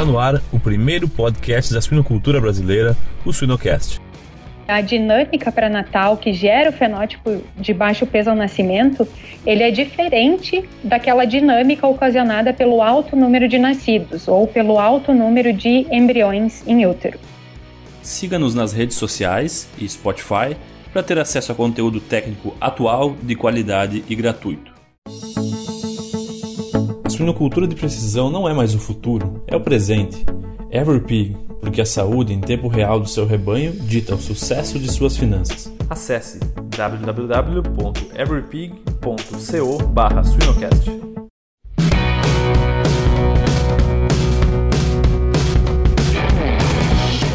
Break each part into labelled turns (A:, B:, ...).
A: Está no ar o primeiro podcast da suinocultura brasileira, o Suinocast.
B: A dinâmica pré-natal que gera o fenótipo de baixo peso ao nascimento, ele é diferente daquela dinâmica ocasionada pelo alto número de nascidos ou pelo alto número de embriões em útero.
A: Siga-nos nas redes sociais e Spotify para ter acesso a conteúdo técnico atual, de qualidade e gratuito. A suinocultura de precisão não é mais o futuro, é o presente. Everpig, porque a saúde em tempo real do seu rebanho dita o sucesso de suas finanças. Acesse www.everpig.co/suinocast.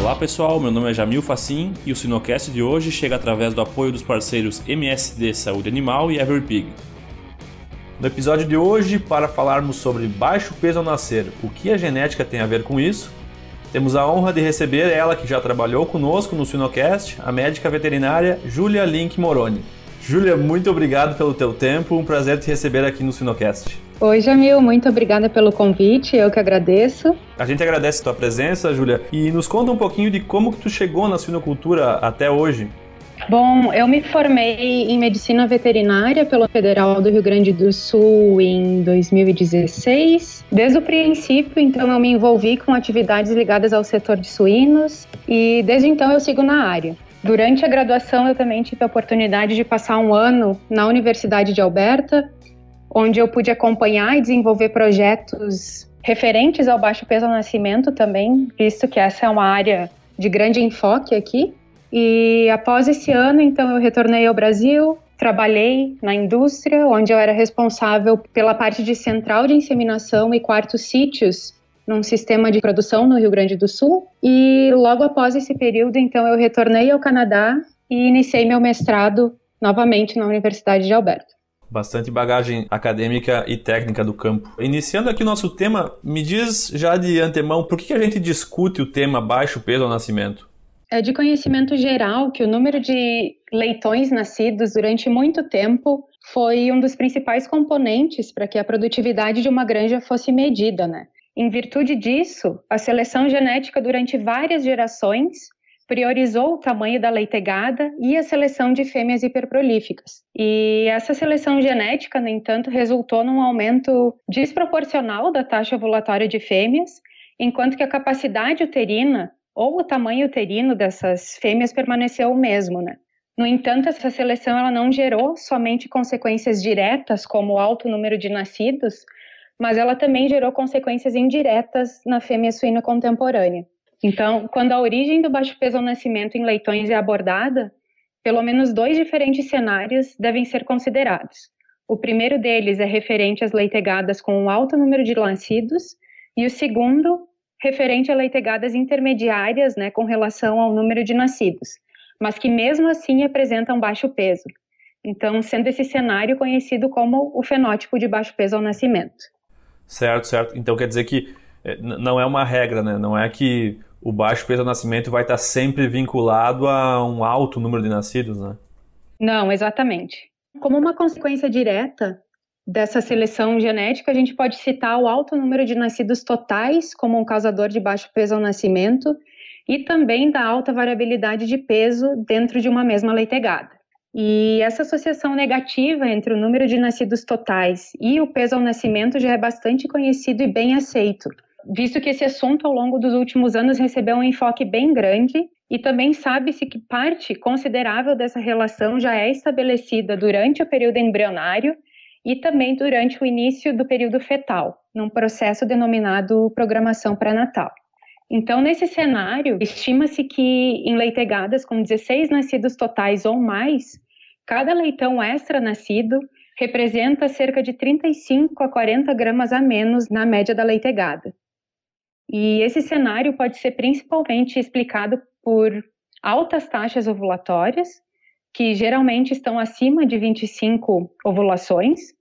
A: Olá pessoal, meu nome é Jamil Facim e o Sinocast de hoje chega através do apoio dos parceiros MSD Saúde Animal e Everpig. No episódio de hoje, para falarmos sobre baixo peso ao nascer, o que a genética tem a ver com isso, temos a honra de receber ela que já trabalhou conosco no Sinocast, a médica veterinária Júlia Link Moroni. Júlia, muito obrigado pelo teu tempo, um prazer te receber aqui no Sinocast.
B: Oi, Jamil, muito obrigada pelo convite, eu que agradeço.
A: A gente agradece a tua presença, Júlia, e nos conta um pouquinho de como que tu chegou na suinocultura até hoje.
B: Bom, eu me formei em medicina veterinária pela Federal do Rio Grande do Sul em 2016. Desde o princípio, então, eu me envolvi com atividades ligadas ao setor de suínos e desde então eu sigo na área. Durante a graduação, eu também tive a oportunidade de passar um ano na Universidade de Alberta, onde eu pude acompanhar e desenvolver projetos referentes ao baixo peso ao nascimento também, visto que essa é uma área de grande enfoque aqui. E após esse ano, então, eu retornei ao Brasil, trabalhei na indústria, onde eu era responsável pela parte de central de inseminação e quartos sítios num sistema de produção no Rio Grande do Sul. E logo após esse período, então, eu retornei ao Canadá e iniciei meu mestrado novamente na Universidade de Alberta.
A: Bastante bagagem acadêmica e técnica do campo. Iniciando aqui o nosso tema, me diz já de antemão por que a gente discute o tema baixo peso ao nascimento?
B: É de conhecimento geral que o número de leitões nascidos durante muito tempo foi um dos principais componentes para que a produtividade de uma granja fosse medida, né? Em virtude disso, a seleção genética durante várias gerações priorizou o tamanho da leitegada e a seleção de fêmeas hiperprolíficas. E essa seleção genética, no entanto, resultou num aumento desproporcional da taxa ovulatória de fêmeas, enquanto que a capacidade uterina ou o tamanho uterino dessas fêmeas permaneceu o mesmo, né? No entanto, essa seleção ela não gerou somente consequências diretas, como o alto número de nascidos, mas ela também gerou consequências indiretas na fêmea suína contemporânea. Então, quando a origem do baixo peso ao nascimento em leitões é abordada, pelo menos dois diferentes cenários devem ser considerados. O primeiro deles é referente às leitegadas com um alto número de nascidos, e o segundo, referente a leitegadas intermediárias, né, com relação ao número de nascidos, mas que mesmo assim apresentam baixo peso. Então, sendo esse cenário conhecido como o fenótipo de baixo peso ao nascimento.
A: Certo, certo. Então quer dizer que é, não é uma regra, né? Não é que o baixo peso ao nascimento vai estar sempre vinculado a um alto número de nascidos, né?
B: Não, exatamente. Como uma consequência direta dessa seleção genética, a gente pode citar o alto número de nascidos totais como um causador de baixo peso ao nascimento e também da alta variabilidade de peso dentro de uma mesma leitegada. E essa associação negativa entre o número de nascidos totais e o peso ao nascimento já é bastante conhecido e bem aceito, visto que esse assunto ao longo dos últimos anos recebeu um enfoque bem grande e também sabe-se que parte considerável dessa relação já é estabelecida durante o período embrionário e também durante o início do período fetal, num processo denominado programação pré-natal. Então, nesse cenário, estima-se que em leitegadas com 16 nascidos totais ou mais, Cada leitão extra nascido representa cerca de 35 a 40 gramas a menos na média da leitegada. E esse cenário pode ser principalmente explicado por altas taxas ovulatórias, que geralmente estão acima de 25 ovulações,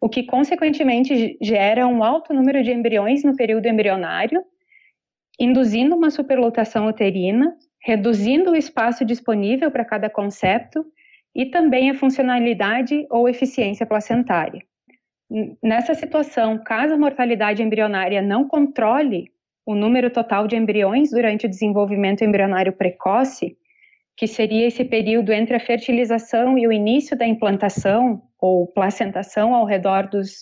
B: o que consequentemente gera um alto número de embriões no período embrionário, induzindo uma superlotação uterina, reduzindo o espaço disponível para cada concepto e também a funcionalidade ou eficiência placentária. Nessa situação, caso a mortalidade embrionária não controle o número total de embriões durante o desenvolvimento embrionário precoce, que seria esse período entre a fertilização e o início da implantação ou placentação ao redor dos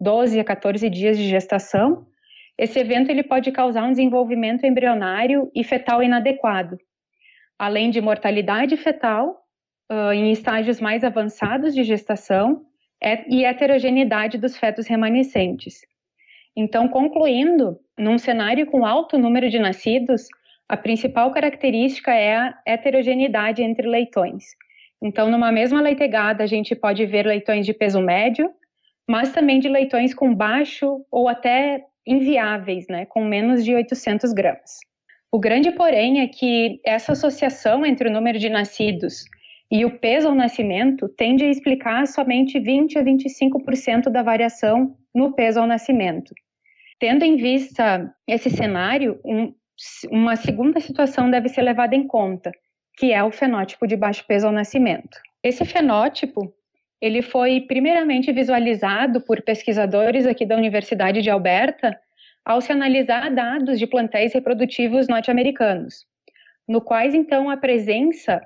B: 12 a 14 dias de gestação, esse evento ele pode causar um desenvolvimento embrionário e fetal inadequado, além de mortalidade fetal uh, em estágios mais avançados de gestação e heterogeneidade dos fetos remanescentes. Então, concluindo, num cenário com alto número de nascidos, a principal característica é a heterogeneidade entre leitões. Então, numa mesma leitegada, a gente pode ver leitões de peso médio, mas também de leitões com baixo ou até inviáveis, né, com menos de 800 gramas. O grande porém é que essa associação entre o número de nascidos e o peso ao nascimento tende a explicar somente 20 a 25% da variação no peso ao nascimento. Tendo em vista esse cenário, um, uma segunda situação deve ser levada em conta, que é o fenótipo de baixo peso ao nascimento. Esse fenótipo, ele foi primeiramente visualizado por pesquisadores aqui da Universidade de Alberta ao se analisar dados de plantéis reprodutivos norte-americanos, no quais então a presença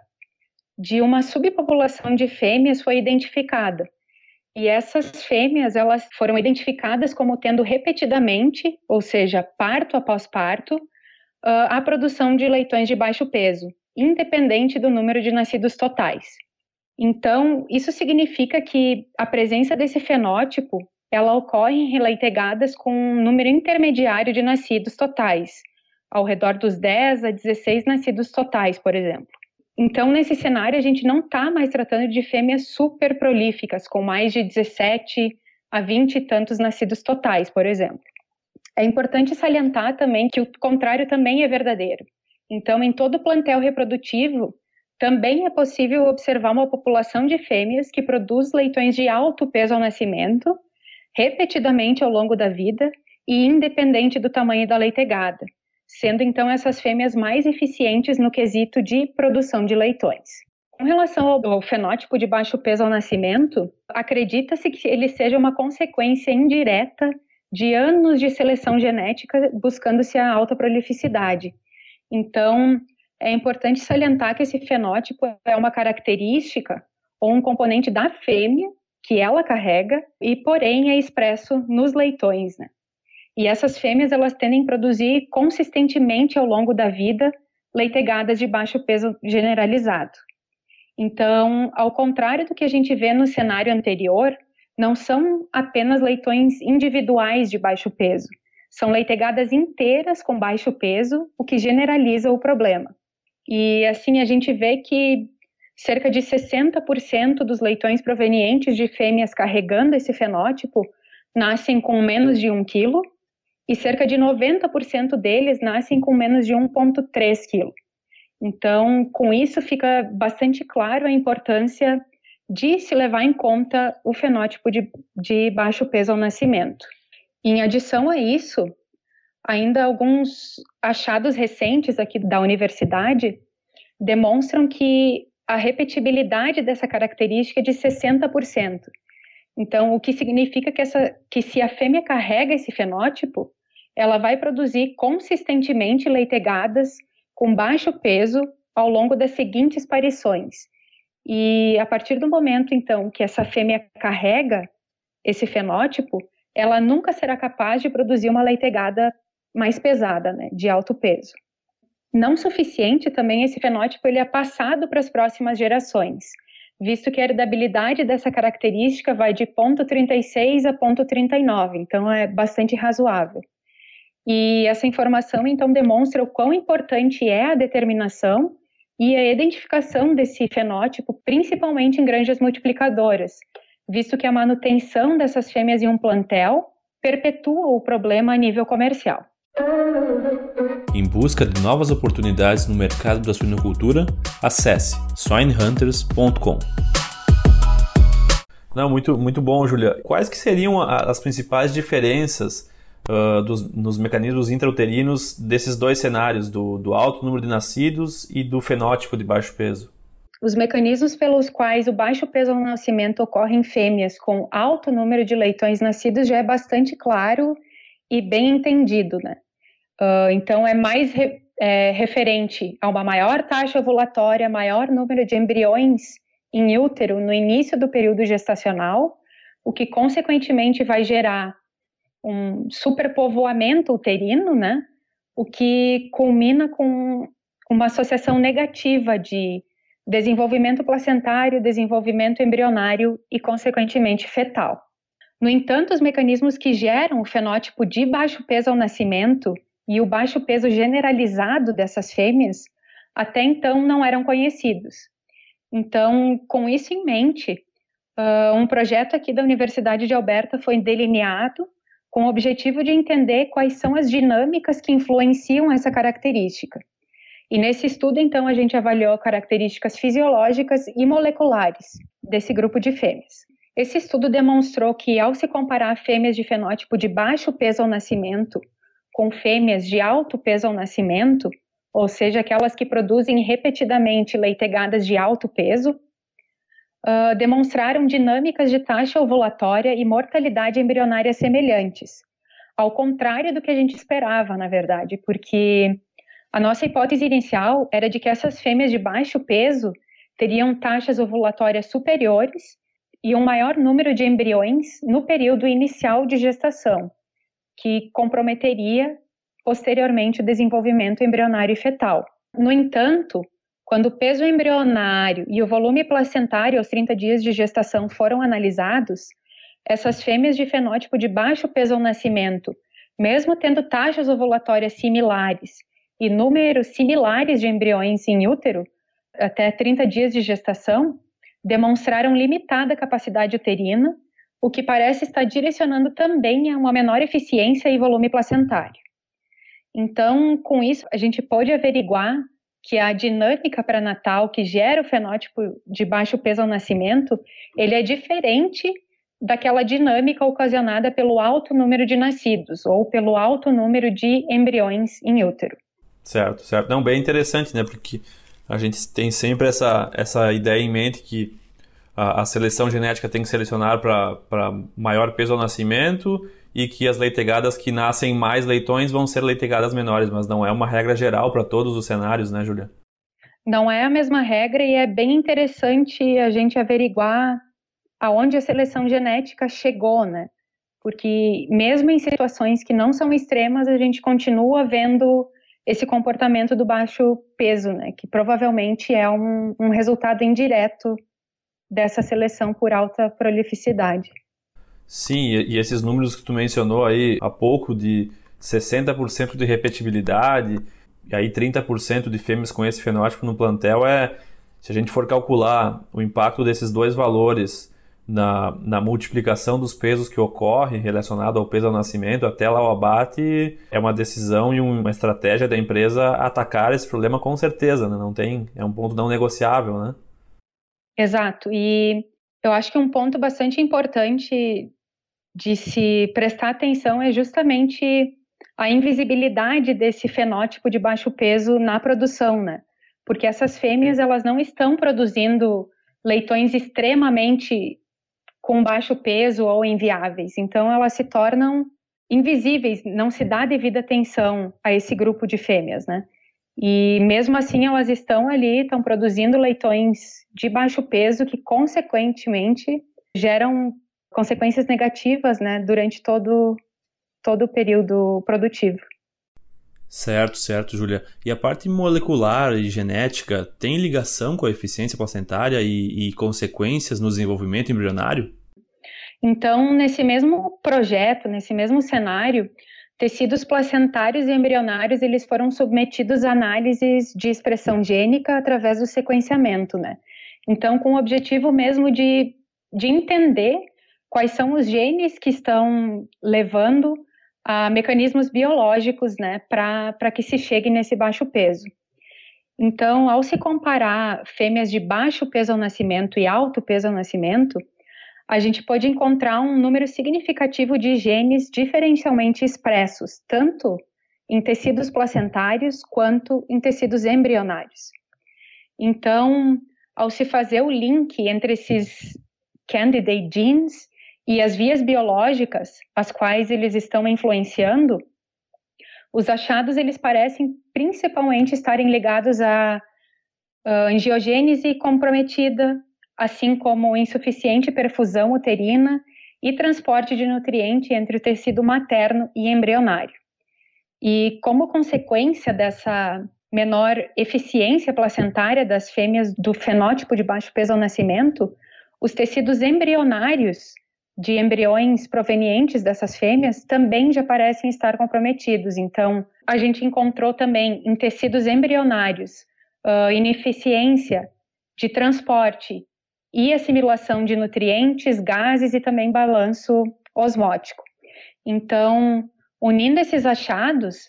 B: de uma subpopulação de fêmeas foi identificada, e essas fêmeas, elas foram identificadas como tendo repetidamente, ou seja, parto após parto, a produção de leitões de baixo peso, independente do número de nascidos totais. Então, isso significa que a presença desse fenótipo, ela ocorre em releitegadas com um número intermediário de nascidos totais, ao redor dos 10 a 16 nascidos totais, por exemplo. Então, nesse cenário, a gente não está mais tratando de fêmeas super prolíficas, com mais de 17 a 20 e tantos nascidos totais, por exemplo. É importante salientar também que o contrário também é verdadeiro. Então, em todo plantel reprodutivo, também é possível observar uma população de fêmeas que produz leitões de alto peso ao nascimento, repetidamente ao longo da vida e independente do tamanho da leitegada, sendo então essas fêmeas mais eficientes no quesito de produção de leitões. Com relação ao, fenótipo de baixo peso ao nascimento, acredita-se que ele seja uma consequência indireta de anos de seleção genética buscando-se a alta prolificidade. Então, é importante salientar que esse fenótipo é uma característica ou um componente da fêmea que ela carrega e, porém, é expresso nos leitões, né? E essas fêmeas elas tendem a produzir consistentemente ao longo da vida leitegadas de baixo peso generalizado. Então, ao contrário do que a gente vê no cenário anterior, não são apenas leitões individuais de baixo peso, são leitegadas inteiras com baixo peso, o que generaliza o problema. E assim a gente vê que cerca de 60% dos leitões provenientes de fêmeas carregando esse fenótipo nascem com menos de 1 quilo, e cerca de 90% deles nascem com menos de 1,3 kg. Então, com isso fica bastante claro a importância de se levar em conta o fenótipo de, de baixo peso ao nascimento. Em adição a isso, ainda alguns achados recentes aqui da universidade demonstram que a repetibilidade dessa característica é de 60%. Então, o que significa que, essa, que se a fêmea carrega esse fenótipo, ela vai produzir consistentemente leitegadas com baixo peso ao longo das seguintes parições. E a partir do momento, então, que essa fêmea carrega esse fenótipo, ela nunca será capaz de produzir uma leitegada mais pesada, né, de alto peso. Não suficiente também esse fenótipo ele é passado para as próximas gerações, visto que a heredabilidade dessa característica vai de ponto 36 a ponto 39, então é bastante razoável. E essa informação, então, demonstra o quão importante é a determinação e a identificação desse fenótipo, principalmente em granjas multiplicadoras, visto que a manutenção dessas fêmeas em um plantel perpetua o problema a nível comercial.
A: Em busca de novas oportunidades no mercado da suinocultura, acesse swinehunters.com. Não, muito, muito bom, Julia. Quais que seriam as principais diferenças uh, dos, nos mecanismos intrauterinos desses dois cenários, do, do alto número de nascidos e do fenótipo de baixo peso?
B: Os mecanismos pelos quais o baixo peso ao nascimento ocorre em fêmeas com alto número de leitões nascidos já é bastante claro e bem entendido, né? Uh, então, é mais re, é, referente a uma maior taxa ovulatória, maior número de embriões em útero no início do período gestacional, o que consequentemente vai gerar um superpovoamento uterino, né? O que culmina com uma associação negativa de desenvolvimento placentário, desenvolvimento embrionário e, consequentemente, fetal. No entanto, os mecanismos que geram o fenótipo de baixo peso ao nascimento e o baixo peso generalizado dessas fêmeas até então não eram conhecidos. Então, com isso em mente, uh, um projeto aqui da Universidade de Alberta foi delineado com o objetivo de entender quais são as dinâmicas que influenciam essa característica. E nesse estudo, então, a gente avaliou características fisiológicas e moleculares desse grupo de fêmeas. Esse estudo demonstrou que, ao se comparar fêmeas de fenótipo de baixo peso ao nascimento com fêmeas de alto peso ao nascimento, ou seja, aquelas que produzem repetidamente leitegadas de alto peso, uh, demonstraram dinâmicas de taxa ovulatória e mortalidade embrionária semelhantes, ao contrário do que a gente esperava, na verdade, porque a nossa hipótese inicial era de que essas fêmeas de baixo peso teriam taxas ovulatórias superiores e um maior número de embriões no período inicial de gestação, que comprometeria posteriormente o desenvolvimento embrionário e fetal. No entanto, quando o peso embrionário e o volume placentário aos 30 dias de gestação foram analisados, essas fêmeas de fenótipo de baixo peso ao nascimento, mesmo tendo taxas ovulatórias similares e números similares de embriões em útero, até 30 dias de gestação, demonstraram limitada capacidade uterina, o que parece estar direcionando também a uma menor eficiência e volume placentário. Então, com isso, a gente pode averiguar que a dinâmica pré-natal que gera o fenótipo de baixo peso ao nascimento, ele é diferente daquela dinâmica ocasionada pelo alto número de nascidos ou pelo alto número de embriões em útero.
A: Certo, certo. Não, bem interessante, né? Porque a gente tem sempre essa, essa ideia em mente que a, a seleção genética tem que selecionar para maior peso ao nascimento e que as leitegadas que nascem mais leitões vão ser leitegadas menores, mas não é uma regra geral para todos os cenários, né, Júlia?
B: Não é a mesma regra e é bem interessante a gente averiguar aonde a seleção genética chegou, né? Porque mesmo em situações que não são extremas, a gente continua vendo esse comportamento do baixo peso, né, que provavelmente é um, um resultado indireto dessa seleção por alta prolificidade.
A: Sim, e esses números que tu mencionou aí há pouco de 60% de repetibilidade e aí 30% de fêmeas com esse fenótipo no plantel é, se a gente for calcular o impacto desses dois valores na, na multiplicação dos pesos que ocorre relacionado ao peso ao nascimento até lá o abate, é uma decisão e uma estratégia da empresa atacar esse problema com certeza, né? Não tem, é um ponto não negociável, né?
B: Exato. E eu acho que um ponto bastante importante de se prestar atenção é justamente a invisibilidade desse fenótipo de baixo peso na produção, né? Porque essas fêmeas elas não estão produzindo leitões extremamente com baixo peso ou inviáveis. Então, elas se tornam invisíveis, não se dá devida atenção a esse grupo de fêmeas, né? E mesmo assim, elas estão ali, estão produzindo leitões de baixo peso que, consequentemente, geram consequências negativas, né, durante todo, todo o período produtivo.
A: Certo, certo, Júlia. E a parte molecular e genética tem ligação com a eficiência placentária e, e consequências no desenvolvimento embrionário?
B: Então, nesse mesmo projeto, nesse mesmo cenário, tecidos placentários e embrionários eles foram submetidos a análises de expressão gênica através do sequenciamento, né? Então, com o objetivo mesmo de, de entender quais são os genes que estão levando a mecanismos biológicos, né, para que se chegue nesse baixo peso. Então, ao se comparar fêmeas de baixo peso ao nascimento e alto peso ao nascimento, a gente pode encontrar um número significativo de genes diferencialmente expressos, tanto em tecidos placentários quanto em tecidos embrionários. Então, ao se fazer o link entre esses candidate genes e as vias biológicas as quais eles estão influenciando, Os achados eles parecem principalmente estarem ligados uh, angiogênese comprometida, assim como insuficiente perfusão uterina e transporte de nutriente entre o tecido materno e embrionário. E como consequência dessa menor eficiência placentária das fêmeas do fenótipo de baixo peso ao nascimento, os tecidos embrionários de embriões provenientes dessas fêmeas também já parecem estar comprometidos. Então, a gente encontrou também em tecidos embrionários uh, ineficiência de transporte e assimilação de nutrientes, gases e também balanço osmótico. Então, unindo esses achados,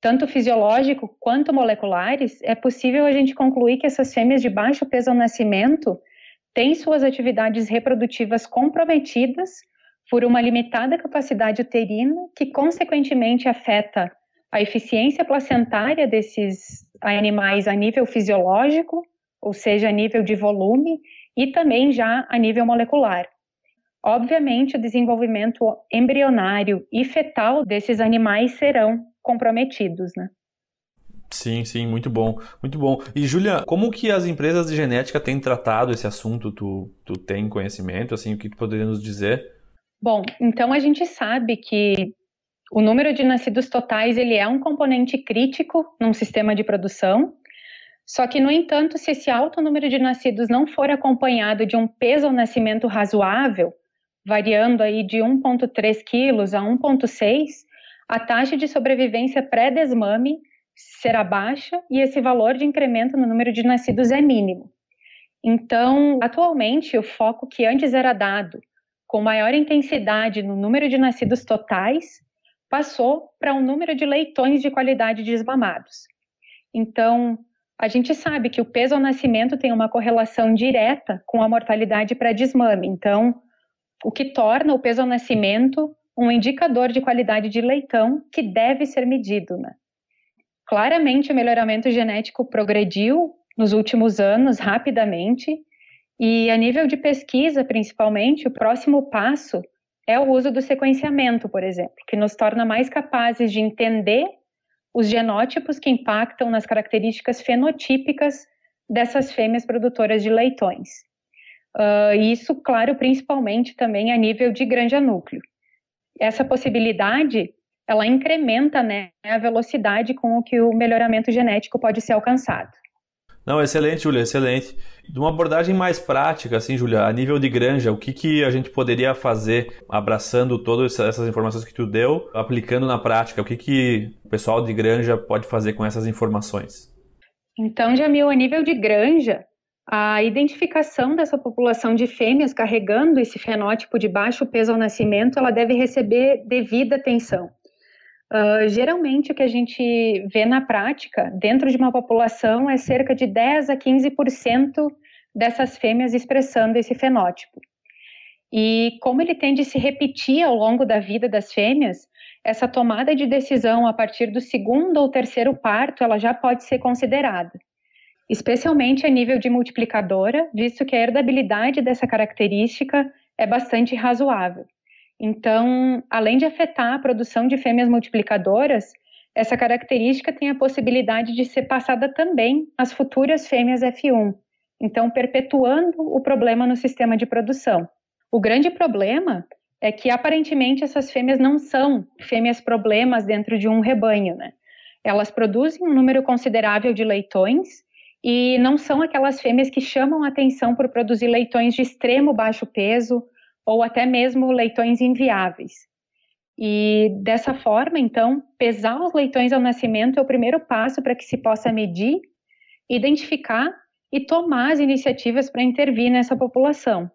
B: tanto fisiológico quanto moleculares, é possível a gente concluir que essas fêmeas de baixo peso ao nascimento têm suas atividades reprodutivas comprometidas por uma limitada capacidade uterina, que consequentemente afeta a eficiência placentária desses animais a nível fisiológico, ou seja, a nível de volume, e também já a nível molecular. Obviamente, o desenvolvimento embrionário e fetal desses animais serão comprometidos, né?
A: Sim, sim, muito bom, muito bom. E Julia, como que as empresas de genética têm tratado esse assunto? Tu, tu tem conhecimento, assim, o que tu poderia nos dizer?
B: Bom, então a gente sabe que o número de nascidos totais ele é um componente crítico num sistema de produção só que, no entanto, se esse alto número de nascidos não for acompanhado de um peso ao nascimento razoável, variando aí de 1,3 quilos a 1,6, a taxa de sobrevivência pré-desmame será baixa e esse valor de incremento no número de nascidos é mínimo. Então, atualmente, o foco que antes era dado com maior intensidade no número de nascidos totais passou para um número de leitões de qualidade desmamados. Então, a gente sabe que o peso ao nascimento tem uma correlação direta com a mortalidade pré-desmame. Então, o que torna o peso ao nascimento um indicador de qualidade de leitão que deve ser medido. Né? Claramente, o melhoramento genético progrediu nos últimos anos rapidamente, e a nível de pesquisa, principalmente, o próximo passo é o uso do sequenciamento, por exemplo, que nos torna mais capazes de entender os genótipos que impactam nas características fenotípicas dessas fêmeas produtoras de leitões. Uh, isso, claro, principalmente também a nível de granja núcleo. Essa possibilidade, ela incrementa né, a velocidade com o que o melhoramento genético pode ser alcançado.
A: Não, excelente, Julia, excelente. De uma abordagem mais prática, assim, Julia, a nível de granja, o que, que a gente poderia fazer abraçando todas essas informações que tu deu, aplicando na prática? O que, que o pessoal de granja pode fazer com essas informações?
B: Então, Jamil, a nível de granja, a identificação dessa população de fêmeas carregando esse fenótipo de baixo peso ao nascimento, ela deve receber devida atenção. Uh, geralmente, o que a gente vê na prática, dentro de uma população, é cerca de 10 a 15% dessas fêmeas expressando esse fenótipo. E como ele tende a se repetir ao longo da vida das fêmeas, essa tomada de decisão a partir do segundo ou terceiro parto, ela já pode ser considerada, especialmente a nível de multiplicadora, visto que a herdabilidade dessa característica é bastante razoável. Então, além de afetar a produção de fêmeas multiplicadoras, essa característica tem a possibilidade de ser passada também às futuras fêmeas F1, então perpetuando o problema no sistema de produção. O grande problema é que aparentemente essas fêmeas não são fêmeas problemas dentro de um rebanho, né? Elas produzem um número considerável de leitões e não são aquelas fêmeas que chamam atenção por produzir leitões de extremo baixo peso ou até mesmo leitões inviáveis. E dessa forma, então, pesar os leitões ao nascimento é o primeiro passo para que se possa medir, identificar e tomar as iniciativas para intervir nessa população.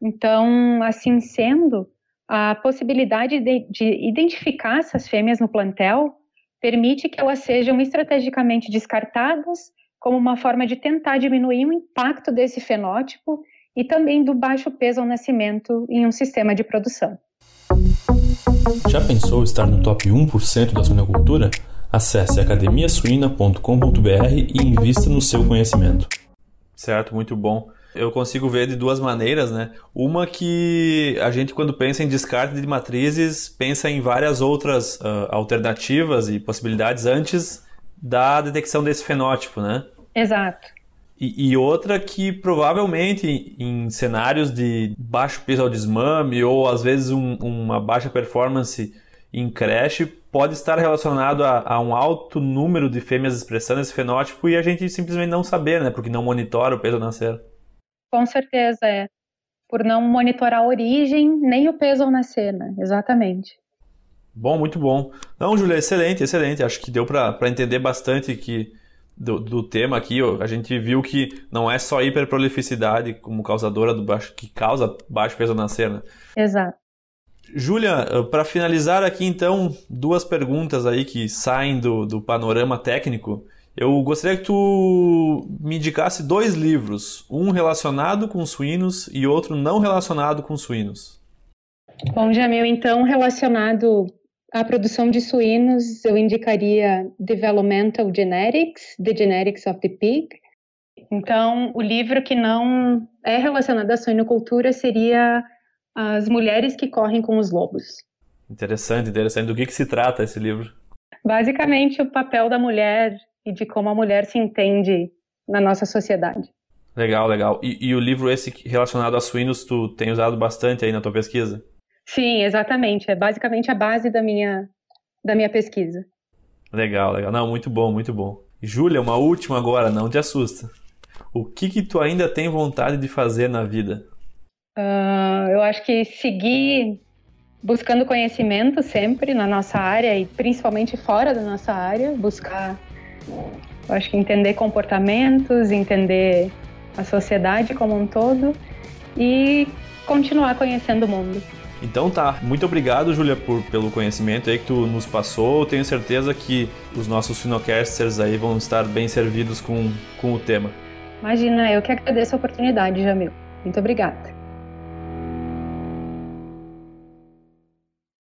B: Então, assim sendo, a possibilidade de, de, identificar essas fêmeas no plantel permite que elas sejam estrategicamente descartadas como uma forma de tentar diminuir o impacto desse fenótipo e também do baixo peso ao nascimento em um sistema de produção.
A: Já pensou estar no top 1% da suinocultura? Acesse academiasuina.com.br e invista no seu conhecimento. Certo, muito bom. eu consigo ver de duas maneiras, né? Uma que a gente, quando pensa em descarte de matrizes, pensa em várias outras uh, alternativas e possibilidades antes da detecção desse fenótipo, né?
B: Exato.
A: E, e, outra que provavelmente em cenários de baixo peso ao desmame ou às vezes um, uma baixa performance em creche pode estar relacionado a, a, um alto número de fêmeas expressando esse fenótipo e a gente simplesmente não saber, né? Porque não monitora o peso ao nascer.
B: Com certeza, é. Por não monitorar a origem nem o peso ao nascer, né? Exatamente.
A: Bom, muito bom. Não, Júlia, excelente, excelente. Acho que deu para entender bastante que do, do, tema aqui. A gente viu que não é só hiperprolificidade como causadora do baixo, que causa baixo peso ao nascer, né?
B: Exato.
A: Júlia, eh, para finalizar aqui então, duas perguntas aí que saem do, do panorama técnico. Eu gostaria que tu me indicasse dois livros, um relacionado com suínos e outro não relacionado com suínos.
B: Bom, Jamil, então relacionado à produção de suínos, eu indicaria Developmental Genetics, The Genetics of the Pig. Então, o livro que não é relacionado à suinocultura seria As Mulheres que Correm com os Lobos.
A: Interessante, interessante. Do que, que se trata esse livro?
B: Basicamente, o papel da mulher e de como a mulher se entende na nossa sociedade.
A: Legal, legal. E, e, o livro esse relacionado a suínos tu tem usado bastante aí na tua pesquisa?
B: Sim, exatamente. É basicamente a base da minha, da minha pesquisa.
A: Legal, legal. Não, muito bom, muito bom. Júlia, uma última agora, não te assusta. O que que tu ainda tem vontade de fazer na vida?
B: Uh, eu acho que seguir buscando conhecimento sempre na nossa área e principalmente fora da nossa área, buscar eu acho que entender comportamentos, entender a sociedade como um todo e continuar conhecendo o mundo.
A: Então tá, muito obrigado, Júlia, por, pelo conhecimento aí que tu nos passou. Tenho certeza que os nossos Finocasters aí vão estar bem servidos com, com o tema.
B: Imagina, eu que agradeço a oportunidade, Jamil. Muito obrigada.